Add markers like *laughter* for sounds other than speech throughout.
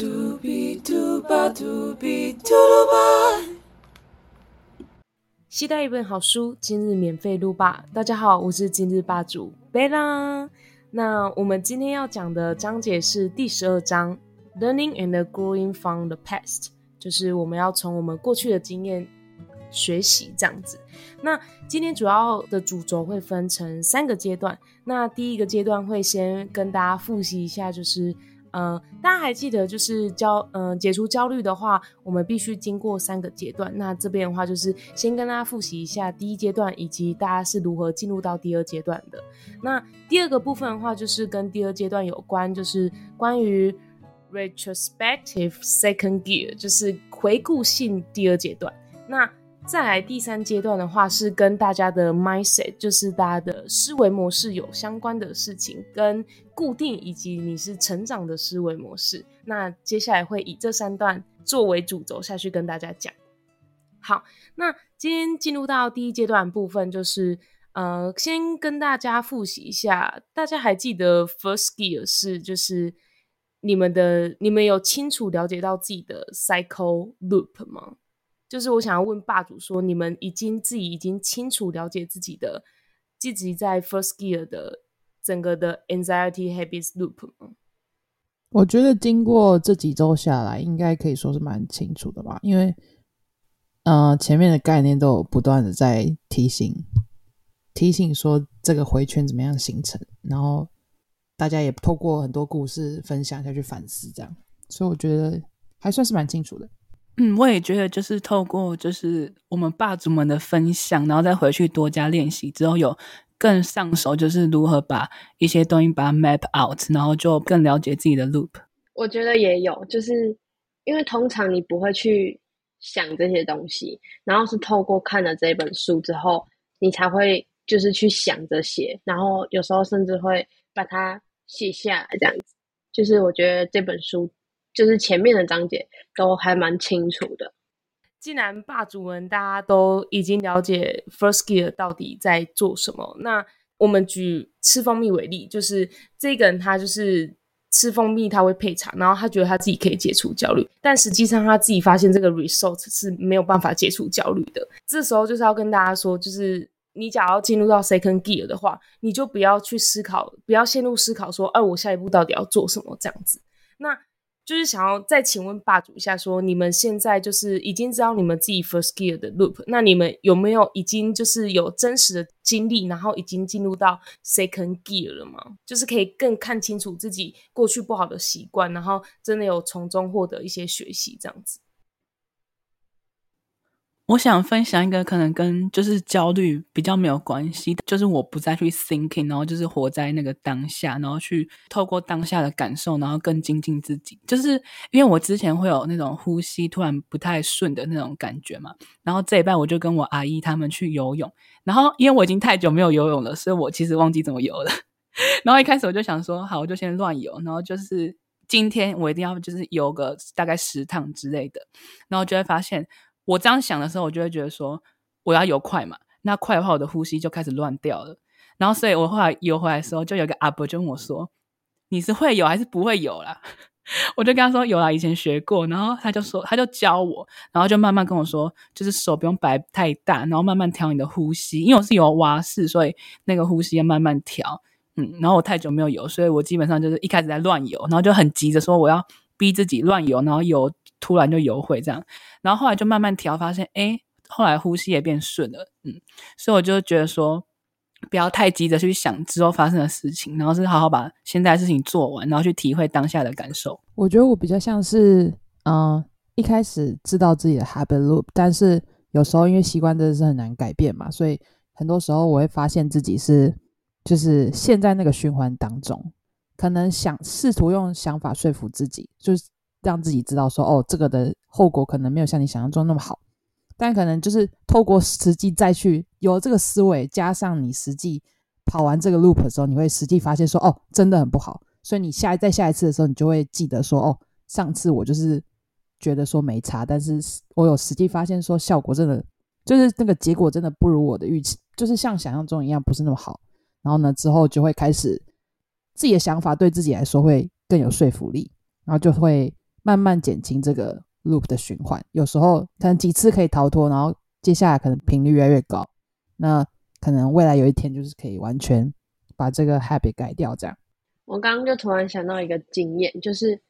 嘟嘟吧嘟嘟吧。期待一本好书，今日免费录吧。大家好，我是今日霸主贝拉。那我们今天要讲的章节是第十二章，Learning and Growing from the Past，就是我们要从我们过去的经验学习这样子。那今天主要的主轴会分成三个阶段。那第一个阶段会先跟大家复习一下，就是嗯，大家还记得就是焦嗯解除焦虑的话，我们必须经过三个阶段。那这边的话就是先跟大家复习一下第一阶段，以及大家是如何进入到第二阶段的。那第二个部分的话，就是跟第二阶段有关，就是关于 retrospective second gear，就是回顾性第二阶段。那再来第三阶段的话，是跟大家的 mindset，就是大家的思维模式有相关的事情，跟固定以及你是成长的思维模式。那接下来会以这三段作为主轴下去跟大家讲。好，那今天进入到第一阶段部分，就是呃，先跟大家复习一下，大家还记得 first gear 是就是你们的，你们有清楚了解到自己的 cycle loop 吗？就是我想要问霸主说，你们已经自己已经清楚了解自己的自己在 first gear 的整个的 anxiety habits loop 吗？我觉得经过这几周下来，应该可以说是蛮清楚的吧，因为呃前面的概念都有不断的在提醒提醒说这个回圈怎么样形成，然后大家也透过很多故事分享下去反思，这样，所以我觉得还算是蛮清楚的。嗯，我也觉得就是透过就是我们霸主们的分享，然后再回去多加练习之后，有更上手，就是如何把一些东西把它 map out，然后就更了解自己的 loop。我觉得也有，就是因为通常你不会去想这些东西，然后是透过看了这本书之后，你才会就是去想这些，然后有时候甚至会把它写下来，这样子。就是我觉得这本书。就是前面的章节都还蛮清楚的。既然霸主们大家都已经了解 First Gear 到底在做什么，那我们举吃蜂蜜为例，就是这个人他就是吃蜂蜜他会配茶，然后他觉得他自己可以解除焦虑，但实际上他自己发现这个 result 是没有办法解除焦虑的。这时候就是要跟大家说，就是你假如进入到 Second Gear 的话，你就不要去思考，不要陷入思考说，哎，我下一步到底要做什么这样子。那就是想要再请问霸主一下，说你们现在就是已经知道你们自己 first gear 的 loop，那你们有没有已经就是有真实的经历，然后已经进入到 second gear 了吗？就是可以更看清楚自己过去不好的习惯，然后真的有从中获得一些学习，这样子。我想分享一个可能跟就是焦虑比较没有关系，就是我不再去 thinking，然后就是活在那个当下，然后去透过当下的感受，然后更精进自己。就是因为我之前会有那种呼吸突然不太顺的那种感觉嘛，然后这一半我就跟我阿姨他们去游泳，然后因为我已经太久没有游泳了，所以我其实忘记怎么游了。*laughs* 然后一开始我就想说，好，我就先乱游，然后就是今天我一定要就是游个大概十趟之类的，然后就会发现。我这样想的时候，我就会觉得说，我要游快嘛，那快的话，我的呼吸就开始乱掉了。然后，所以我后来游回来的时候，就有个阿伯就问我说：“你是会游还是不会游啦？” *laughs* 我就跟他说：“有啦，以前学过。”然后他就说，他就教我，然后就慢慢跟我说，就是手不用摆太大，然后慢慢调你的呼吸。因为我是游蛙式，所以那个呼吸要慢慢调。嗯，然后我太久没有游，所以我基本上就是一开始在乱游，然后就很急着说我要逼自己乱游，然后游。突然就游会这样，然后后来就慢慢调，发现哎，后来呼吸也变顺了，嗯，所以我就觉得说，不要太急着去想之后发生的事情，然后是好好把现在的事情做完，然后去体会当下的感受。我觉得我比较像是，嗯，一开始知道自己的 habit loop，但是有时候因为习惯真的是很难改变嘛，所以很多时候我会发现自己是就是陷在那个循环当中，可能想试图用想法说服自己，就是。让自己知道说，哦，这个的后果可能没有像你想象中那么好，但可能就是透过实际再去有这个思维，加上你实际跑完这个 loop 的时候，你会实际发现说，哦，真的很不好。所以你下在下一次的时候，你就会记得说，哦，上次我就是觉得说没差，但是我有实际发现说效果真的就是那个结果真的不如我的预期，就是像想象中一样不是那么好。然后呢，之后就会开始自己的想法对自己来说会更有说服力，然后就会。慢慢减轻这个 loop 的循环。有时候可能几次可以逃脱，然后接下来可能频率越来越高，那可能未来有一天就是可以完全把这个 habit 改掉。这样，我刚刚就突然想到一个经验，就是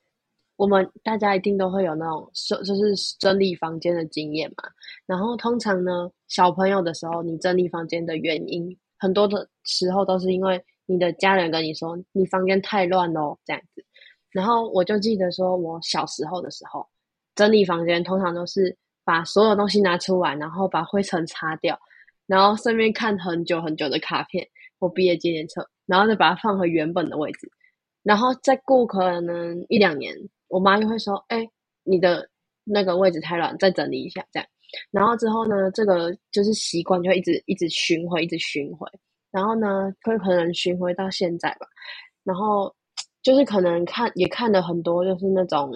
我们大家一定都会有那种收就是整理房间的经验嘛。然后通常呢，小朋友的时候，你整理房间的原因，很多的时候都是因为你的家人跟你说你房间太乱喽，这样子。然后我就记得说，我小时候的时候整理房间，通常都是把所有东西拿出来，然后把灰尘擦掉，然后顺便看很久很久的卡片或毕业纪念册，然后再把它放回原本的位置。然后再过可能一两年，我妈就会说：“哎，你的那个位置太乱，再整理一下。”这样。然后之后呢，这个就是习惯，就一直一直巡回，一直巡回。然后呢，会可能巡回到现在吧。然后。就是可能看也看了很多，就是那种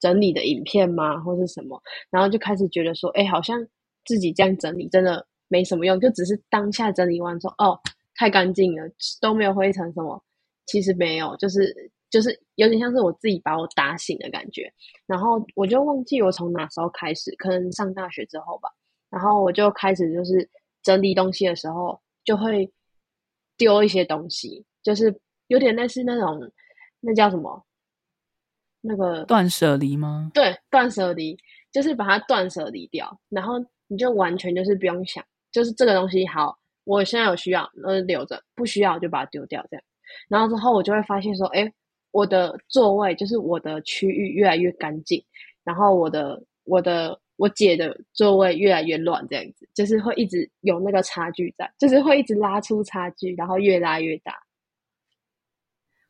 整理的影片嘛，或是什么，然后就开始觉得说，哎，好像自己这样整理真的没什么用，就只是当下整理完说，哦，太干净了，都没有灰尘什么，其实没有，就是就是有点像是我自己把我打醒的感觉，然后我就忘记我从哪时候开始，可能上大学之后吧，然后我就开始就是整理东西的时候就会丢一些东西，就是有点类似那种。那叫什么？那个断舍离吗？对，断舍离就是把它断舍离掉，然后你就完全就是不用想，就是这个东西好，我现在有需要，那就留着；不需要就把它丢掉，这样。然后之后我就会发现说，哎，我的座位就是我的区域越来越干净，然后我的我的我姐的座位越来越乱，这样子，就是会一直有那个差距在，就是会一直拉出差距，然后越拉越大。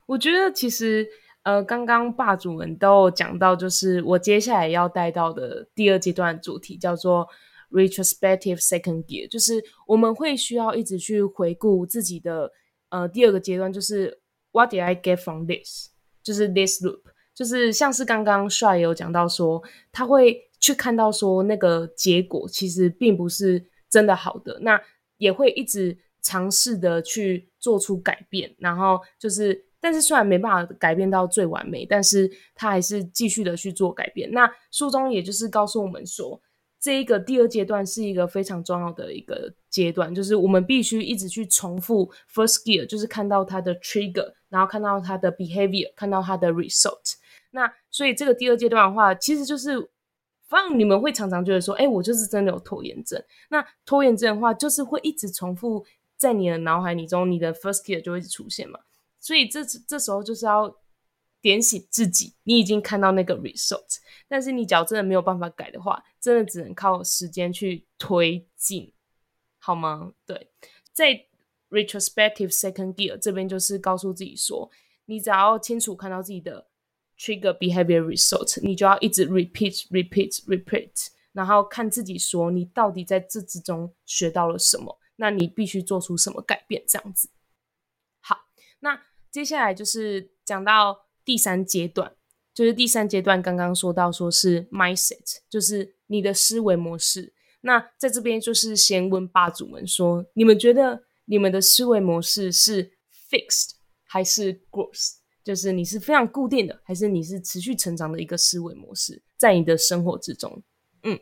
我觉得其实，呃，刚刚霸主们都有讲到，就是我接下来要带到的第二阶段主题叫做 retrospective second gear，就是我们会需要一直去回顾自己的，呃，第二个阶段就是 what did I get from this，就是 this loop，就是像是刚刚帅有讲到说，他会去看到说那个结果其实并不是真的好的，那也会一直尝试的去做出改变，然后就是。但是虽然没办法改变到最完美，但是他还是继续的去做改变。那书中也就是告诉我们说，这一个第二阶段是一个非常重要的一个阶段，就是我们必须一直去重复 first gear，就是看到它的 trigger，然后看到它的 behavior，看到它的 result。那所以这个第二阶段的话，其实就是，反正你们会常常觉得说，哎，我就是真的有拖延症。那拖延症的话，就是会一直重复在你的脑海里中，你的 first gear 就会一直出现嘛。所以这这时候就是要点醒自己，你已经看到那个 result，但是你脚真的没有办法改的话，真的只能靠时间去推进，好吗？对，在 retrospective second gear 这边就是告诉自己说，你只要清楚看到自己的 trigger behavior result，你就要一直 repeat repeat repeat，然后看自己说你到底在这之中学到了什么，那你必须做出什么改变，这样子。好，那。接下来就是讲到第三阶段，就是第三阶段刚刚说到说是 mindset，就是你的思维模式。那在这边就是先问霸主们说，你们觉得你们的思维模式是 fixed 还是 growth？就是你是非常固定的，还是你是持续成长的一个思维模式，在你的生活之中？嗯，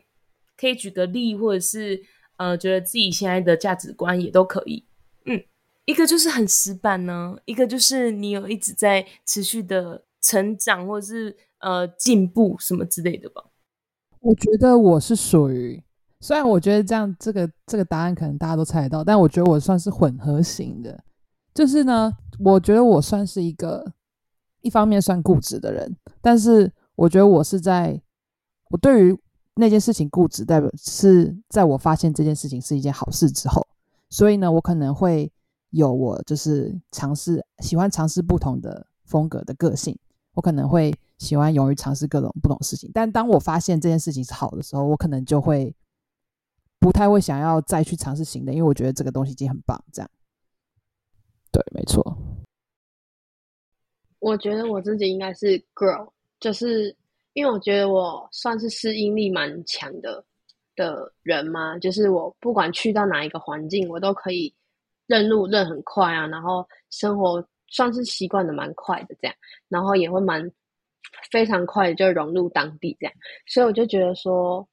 可以举个例，或者是呃，觉得自己现在的价值观也都可以。一个就是很死板呢，一个就是你有一直在持续的成长，或者是呃进步什么之类的吧。我觉得我是属于，虽然我觉得这样这个这个答案可能大家都猜得到，但我觉得我算是混合型的。就是呢，我觉得我算是一个一方面算固执的人，但是我觉得我是在我对于那件事情固执，代表是在我发现这件事情是一件好事之后，所以呢，我可能会。有我就是尝试喜欢尝试不同的风格的个性，我可能会喜欢勇于尝试各种不同事情。但当我发现这件事情是好的时候，我可能就会不太会想要再去尝试新的，因为我觉得这个东西已经很棒。这样，对，没错。我觉得我自己应该是 girl，就是因为我觉得我算是适应力蛮强的的人嘛，就是我不管去到哪一个环境，我都可以。认路认很快啊，然后生活算是习惯的蛮快的这样，然后也会蛮非常快的就融入当地这样，所以我就觉得说，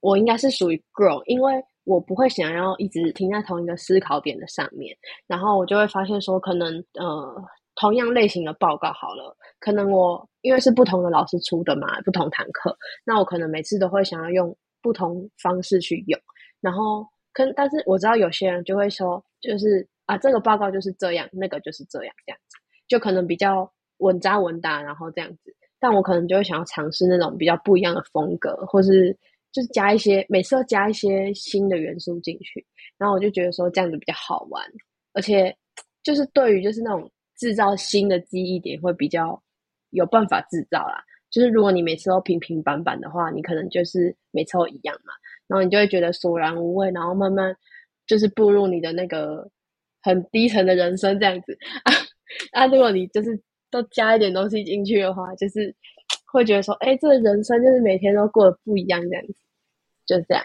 我应该是属于 grow，因为我不会想要一直停在同一个思考点的上面，然后我就会发现说，可能呃同样类型的报告好了，可能我因为是不同的老师出的嘛，不同堂课，那我可能每次都会想要用不同方式去用，然后可但是我知道有些人就会说，就是啊这个报告就是这样，那个就是这样，这样子就可能比较稳扎稳打，然后这样子。但我可能就会想要尝试那种比较不一样的风格，或是就是加一些每次都加一些新的元素进去，然后我就觉得说这样子比较好玩，而且就是对于就是那种制造新的记忆点会比较有办法制造啦。就是如果你每次都平平板板的话，你可能就是每次都一样嘛，然后你就会觉得索然无味，然后慢慢就是步入你的那个很低层的人生这样子啊。啊，如果你就是都加一点东西进去的话，就是会觉得说，哎，这个人生就是每天都过得不一样这样子，就是这样。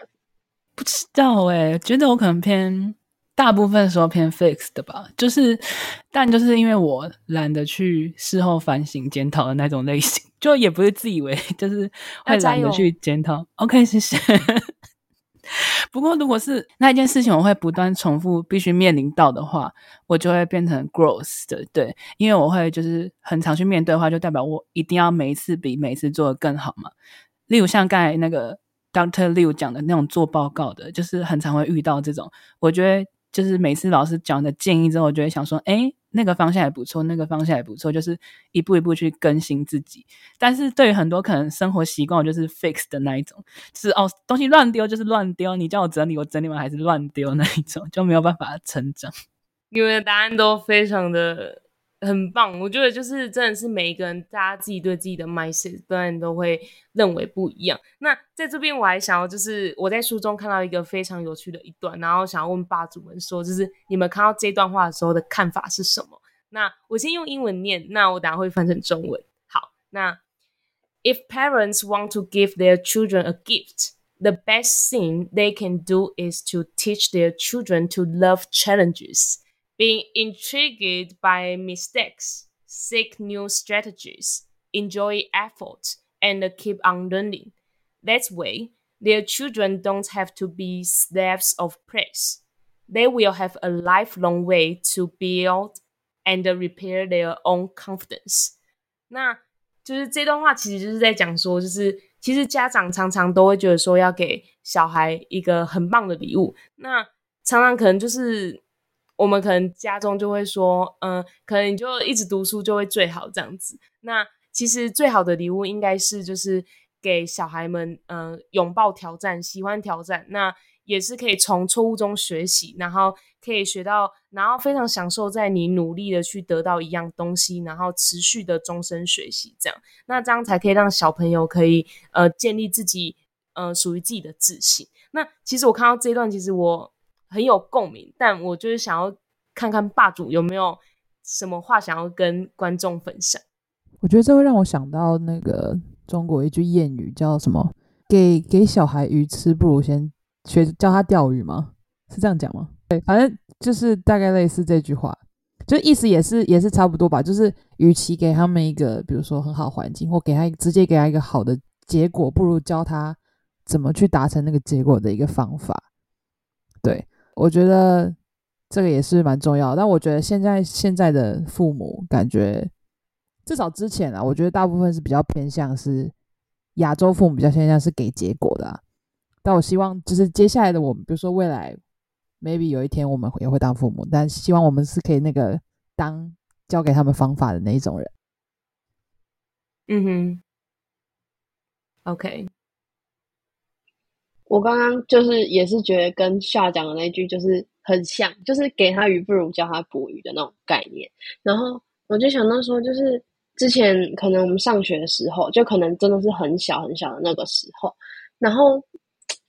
不知道哎，觉得我可能偏大部分时候偏 fix 的吧，就是但就是因为我懒得去事后反省检讨的那种类型，*laughs* 就也不是自以为就是会懒得去检讨。OK，谢谢。不过，如果是那一件事情，我会不断重复，必须面临到的话，我就会变成 gross 的，对，因为我会就是很常去面对的话，就代表我一定要每一次比每一次做的更好嘛。例如像刚才那个 Doctor Liu 讲的那种做报告的，就是很常会遇到这种，我觉得就是每次老师讲的建议之后，我就会想说，哎。那个方向也不错，那个方向也不错，就是一步一步去更新自己。但是对于很多可能生活习惯，就是 fix 的那一种，是哦，东西乱丢就是乱丢，你叫我整理，我整理完还是乱丢那一种，就没有办法成长。你们的答案都非常的。很棒，我觉得就是真的是每一个人，大家自己对自己的 mindset 当然都会认为不一样。那在这边我还想要，就是我在书中看到一个非常有趣的一段，然后想要问霸主们说，就是你们看到这段话的时候的看法是什么？那我先用英文念，那我等下会翻成中文。好，那 If parents want to give their children a gift, the best thing they can do is to teach their children to love challenges. being intrigued by mistakes, seek new strategies, enjoy effort, and keep on learning. That way, their children don't have to be slaves of praise. They will have a lifelong way to build and repair their own confidence. 那就是这段话，其实就是在讲说，就是其实家长常常都会觉得说要给小孩一个很棒的礼物，那常常可能就是 我们可能家中就会说，嗯，可能你就一直读书就会最好这样子。那其实最好的礼物应该是就是给小孩们，嗯，拥抱挑战，喜欢挑战。那也是可以从错误中学习，然后可以学到，然后非常享受在你努力的去得到一样东西，然后持续的终身学习这样。那这样才可以让小朋友可以呃建立自己呃属于自己的自信。那其实我看到这一段，其实我。很有共鸣，但我就是想要看看霸主有没有什么话想要跟观众分享。我觉得这会让我想到那个中国一句谚语，叫什么？给给小孩鱼吃，不如先学教他钓鱼吗？是这样讲吗？对，反正就是大概类似这句话，就意思也是也是差不多吧。就是与其给他们一个比如说很好环境，或给他直接给他一个好的结果，不如教他怎么去达成那个结果的一个方法。对。我觉得这个也是蛮重要，但我觉得现在现在的父母感觉，至少之前啊，我觉得大部分是比较偏向是亚洲父母比较偏向是给结果的。但我希望就是接下来的我们，比如说未来，maybe 有一天我们也会当父母，但希望我们是可以那个当教给他们方法的那一种人。嗯哼，OK。我刚刚就是也是觉得跟夏讲的那句就是很像，就是给他鱼不如教他捕鱼的那种概念。然后我就想到说，就是之前可能我们上学的时候，就可能真的是很小很小的那个时候，然后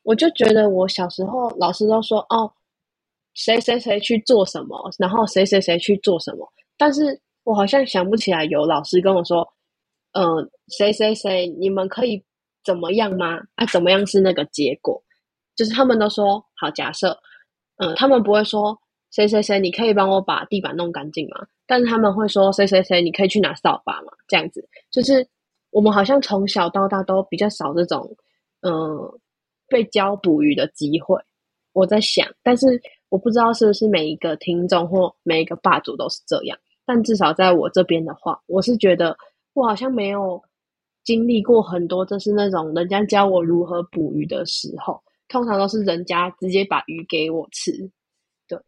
我就觉得我小时候老师都说哦，谁谁谁去做什么，然后谁谁谁去做什么，但是我好像想不起来有老师跟我说，嗯，谁谁谁你们可以。怎么样吗？啊，怎么样是那个结果？就是他们都说好，假设，嗯，他们不会说谁谁谁，你可以帮我把地板弄干净吗？但是他们会说谁谁谁，你可以去拿扫把吗？这样子，就是我们好像从小到大都比较少这种，嗯，被教捕鱼的机会。我在想，但是我不知道是不是每一个听众或每一个霸主都是这样。但至少在我这边的话，我是觉得我好像没有经历过很多，就是那种人家教我如何捕鱼的时候，通常都是人家直接把鱼给我吃。对，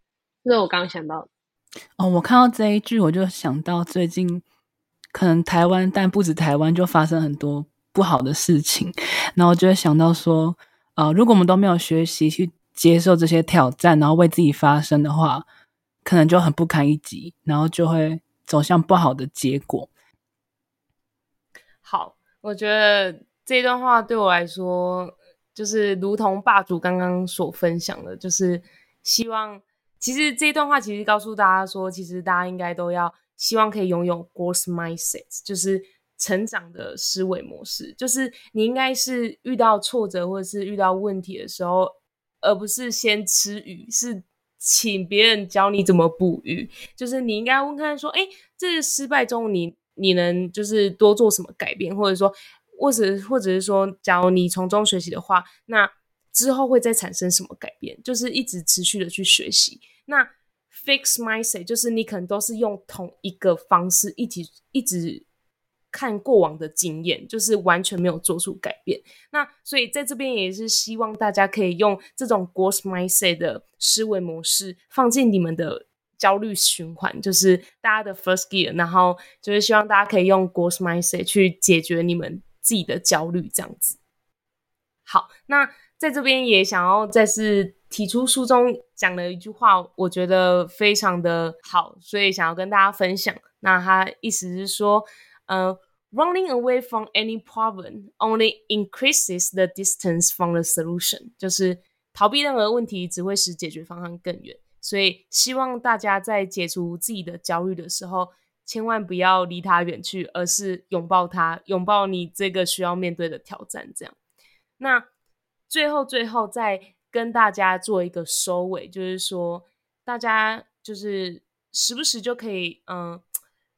这是我刚刚想到，哦，我看到这一句，我就想到最近。可能台湾，但不止台湾，就发生很多不好的事情。然后就会想到说，呃，如果我们都没有学习去接受这些挑战，然后为自己发声的话，可能就很不堪一击，然后就会走向不好的结果。我觉得这段话对我来说，就是如同霸主刚刚所分享的，就是希望，其实这段话其实告诉大家说，其实大家应该都要。希望可以拥有 growth mindset，就是成长的思维模式。就是你应该是遇到挫折或者是遇到问题的时候，而不是先吃鱼，是请别人教你怎么捕鱼。就是你应该问看说，哎，这失败中你你能就是多做什么改变，或者说，或者或者是说，假如你从中学习的话，那之后会再产生什么改变？就是一直持续的去学习。那 Fix mindset 就是你可能都是用同一个方式，一直一直看过往的经验，就是完全没有做出改变。那所以在这边也是希望大家可以用这种 growth mindset 的思维模式放进你们的焦虑循环，就是大家的 first gear，然后就是希望大家可以用 growth mindset 去解决你们自己的焦虑，这样子。好，那在这边也想要再次。提出书中讲的一句话，我觉得非常的好，所以想要跟大家分享。那他意思是说，呃，running away from any problem only increases the distance from the solution，就是逃避任何问题只会使解决方案更远。所以希望大家在解除自己的焦虑的时候，千万不要离他远去，而是拥抱他，拥抱你这个需要面对的挑战。这样，那最后最后再。跟大家做一个收尾，就是说，大家就是时不时就可以，嗯，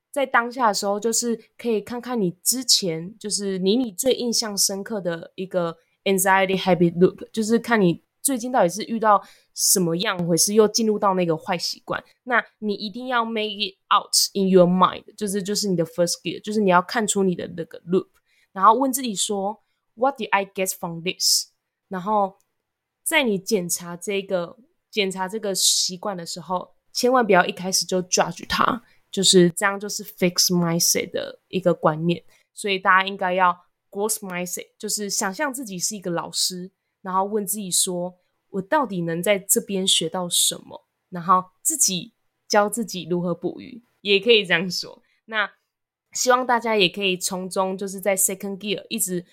在当下的时候，就是可以看看你之前，就是你你最印象深刻的一个 anxiety habit loop，就是看你最近到底是遇到什么样回事，又进入到那个坏习惯。那你一定要 make it out in your mind，就是就是你的 first gear，就是你要看出你的那个 loop，然后问自己说，What did I get from this？然后在你检查这个检查这个习惯的时候，千万不要一开始就 judge 它，就是这样，就是 fix mindset 的一个观念。所以大家应该要 gross mindset，就是想象自己是一个老师，然后问自己说：我到底能在这边学到什么？然后自己教自己如何捕鱼，也可以这样说。那希望大家也可以从中，就是在 second gear 一直。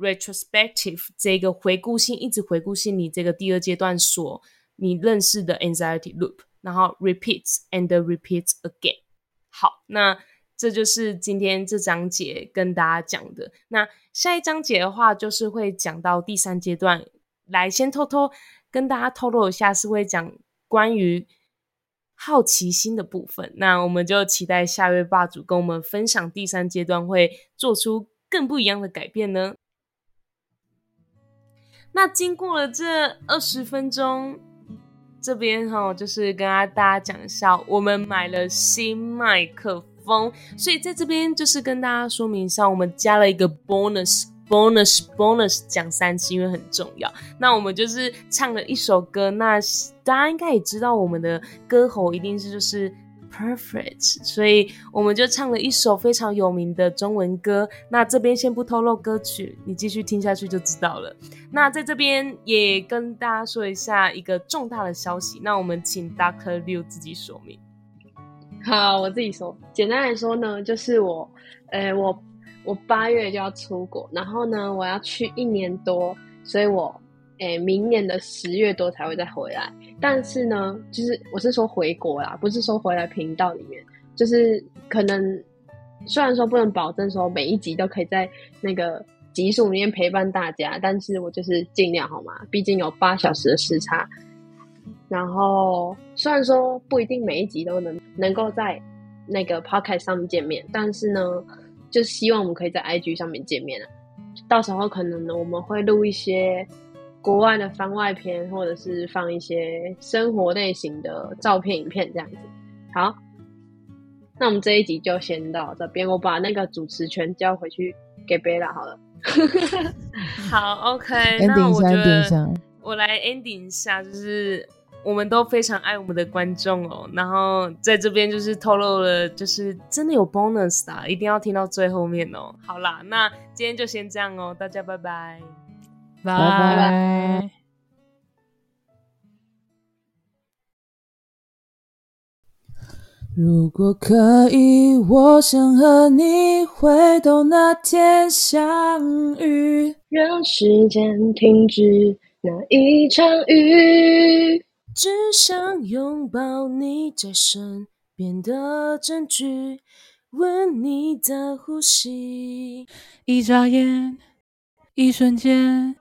retrospective 这个回顾性，一直回顾性，你这个第二阶段所你认识的 anxiety loop，然后 repeats and repeats again。好，那这就是今天这章节跟大家讲的。那下一章节的话，就是会讲到第三阶段。来，先偷偷跟大家透露一下，是会讲关于好奇心的部分。那我们就期待下位霸主跟我们分享第三阶段会做出更不一样的改变呢？那经过了这二十分钟，这边哈就是跟大家讲一下，我们买了新麦克风，所以在这边就是跟大家说明一下，我们加了一个 bonus bonus bonus 讲三次，因为很重要。那我们就是唱了一首歌，那大家应该也知道，我们的歌喉一定是就是。Perfect，所以我们就唱了一首非常有名的中文歌。那这边先不透露歌曲，你继续听下去就知道了。那在这边也跟大家说一下一个重大的消息。那我们请 Dr. Liu 自己说明。好，我自己说。简单来说呢，就是我，呃，我我八月就要出国，然后呢，我要去一年多，所以我。诶，明年的十月多才会再回来。但是呢，就是我是说回国啦，不是说回来频道里面。就是可能虽然说不能保证说每一集都可以在那个集数里面陪伴大家，但是我就是尽量好吗？毕竟有八小时的时差。然后虽然说不一定每一集都能能够在那个 podcast 上面见面，但是呢，就希望我们可以在 IG 上面见面啊。到时候可能呢，我们会录一些国外的番外篇，或者是放一些生活类型的照片、影片这样子。好，那我们这一集就先到这边，我把那个主持权交回去给贝拉好了。*laughs* 好，OK，ending 那我觉得下。我来 ending 一下，就是我们都非常爱我们的观众哦，然后在这边就是透露了，就是真的有 bonus 的啊，一定要听到最后面哦。好啦，那今天就先这样哦，大家拜拜。拜拜如果可以，我想和你回到那天相遇。让时间停止那一场雨。只想拥抱你在身边的证据，闻你的呼吸。一眨眼，一瞬间，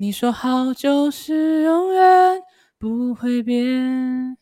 你说好就是永远不会变。